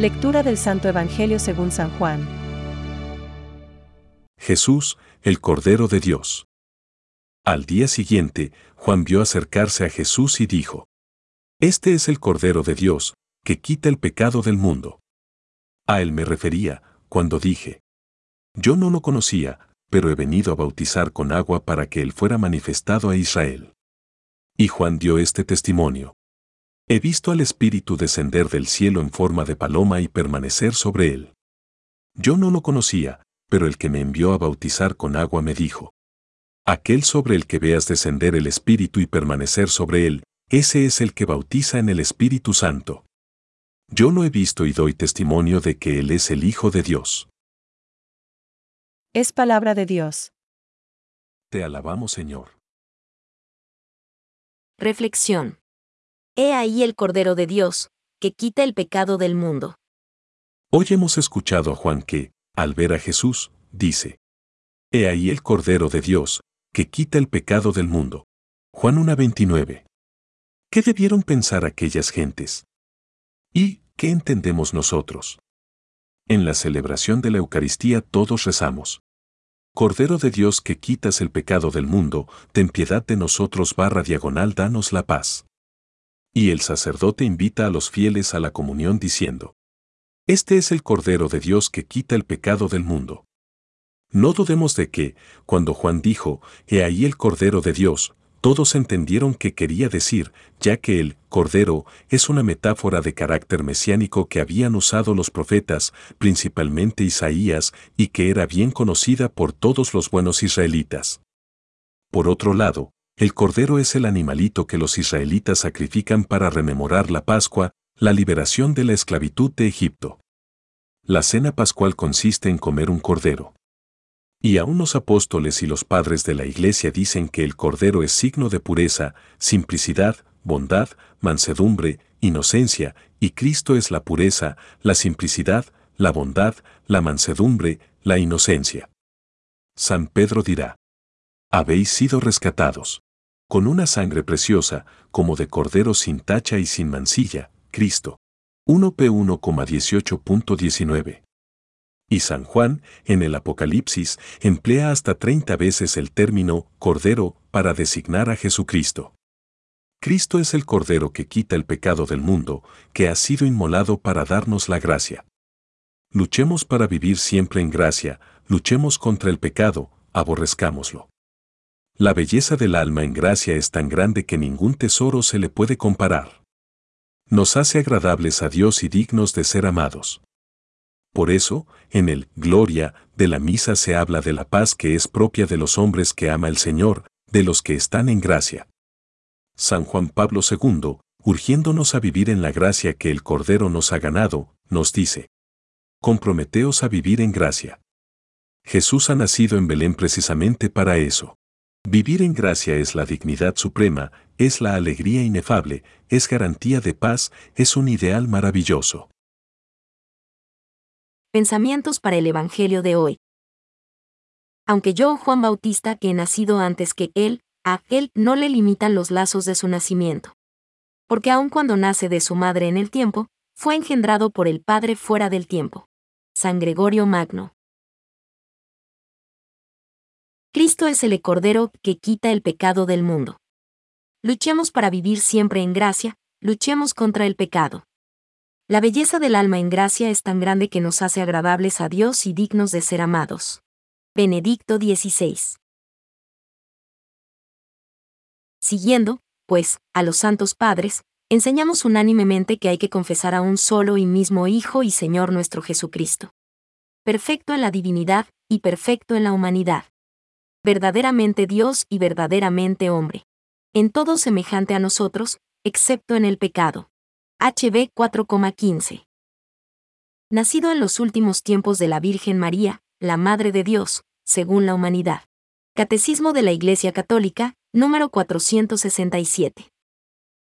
Lectura del Santo Evangelio según San Juan. Jesús, el Cordero de Dios. Al día siguiente, Juan vio acercarse a Jesús y dijo, Este es el Cordero de Dios, que quita el pecado del mundo. A él me refería, cuando dije, Yo no lo conocía, pero he venido a bautizar con agua para que él fuera manifestado a Israel. Y Juan dio este testimonio. He visto al Espíritu descender del cielo en forma de paloma y permanecer sobre él. Yo no lo conocía, pero el que me envió a bautizar con agua me dijo, Aquel sobre el que veas descender el Espíritu y permanecer sobre él, ese es el que bautiza en el Espíritu Santo. Yo lo he visto y doy testimonio de que Él es el Hijo de Dios. Es palabra de Dios. Te alabamos, Señor. Reflexión. He ahí el Cordero de Dios, que quita el pecado del mundo. Hoy hemos escuchado a Juan que, al ver a Jesús, dice, He ahí el Cordero de Dios, que quita el pecado del mundo. Juan 1.29. ¿Qué debieron pensar aquellas gentes? ¿Y qué entendemos nosotros? En la celebración de la Eucaristía todos rezamos. Cordero de Dios que quitas el pecado del mundo, ten piedad de nosotros barra diagonal danos la paz. Y el sacerdote invita a los fieles a la comunión diciendo, Este es el Cordero de Dios que quita el pecado del mundo. No dudemos de que, cuando Juan dijo, He ahí el Cordero de Dios, todos entendieron qué quería decir, ya que el Cordero es una metáfora de carácter mesiánico que habían usado los profetas, principalmente Isaías, y que era bien conocida por todos los buenos israelitas. Por otro lado, el cordero es el animalito que los israelitas sacrifican para rememorar la Pascua, la liberación de la esclavitud de Egipto. La cena pascual consiste en comer un cordero. Y aún los apóstoles y los padres de la Iglesia dicen que el cordero es signo de pureza, simplicidad, bondad, mansedumbre, inocencia, y Cristo es la pureza, la simplicidad, la bondad, la mansedumbre, la inocencia. San Pedro dirá, habéis sido rescatados con una sangre preciosa, como de cordero sin tacha y sin mancilla, Cristo. 1P1,18.19. Y San Juan, en el Apocalipsis, emplea hasta 30 veces el término cordero para designar a Jesucristo. Cristo es el cordero que quita el pecado del mundo, que ha sido inmolado para darnos la gracia. Luchemos para vivir siempre en gracia, luchemos contra el pecado, aborrezcámoslo. La belleza del alma en gracia es tan grande que ningún tesoro se le puede comparar. Nos hace agradables a Dios y dignos de ser amados. Por eso, en el Gloria de la misa se habla de la paz que es propia de los hombres que ama el Señor, de los que están en gracia. San Juan Pablo II, urgiéndonos a vivir en la gracia que el Cordero nos ha ganado, nos dice, comprometeos a vivir en gracia. Jesús ha nacido en Belén precisamente para eso. Vivir en gracia es la dignidad suprema, es la alegría inefable, es garantía de paz, es un ideal maravilloso. Pensamientos para el Evangelio de hoy. Aunque yo, Juan Bautista, que he nacido antes que él, a él no le limitan los lazos de su nacimiento. Porque aun cuando nace de su madre en el tiempo, fue engendrado por el Padre fuera del tiempo. San Gregorio Magno. Cristo es el Cordero que quita el pecado del mundo. Luchemos para vivir siempre en gracia, luchemos contra el pecado. La belleza del alma en gracia es tan grande que nos hace agradables a Dios y dignos de ser amados. Benedicto XVI. Siguiendo, pues, a los santos padres, enseñamos unánimemente que hay que confesar a un solo y mismo Hijo y Señor nuestro Jesucristo. Perfecto en la divinidad y perfecto en la humanidad verdaderamente Dios y verdaderamente hombre. En todo semejante a nosotros, excepto en el pecado. HB 4,15. Nacido en los últimos tiempos de la Virgen María, la Madre de Dios, según la humanidad. Catecismo de la Iglesia Católica, número 467.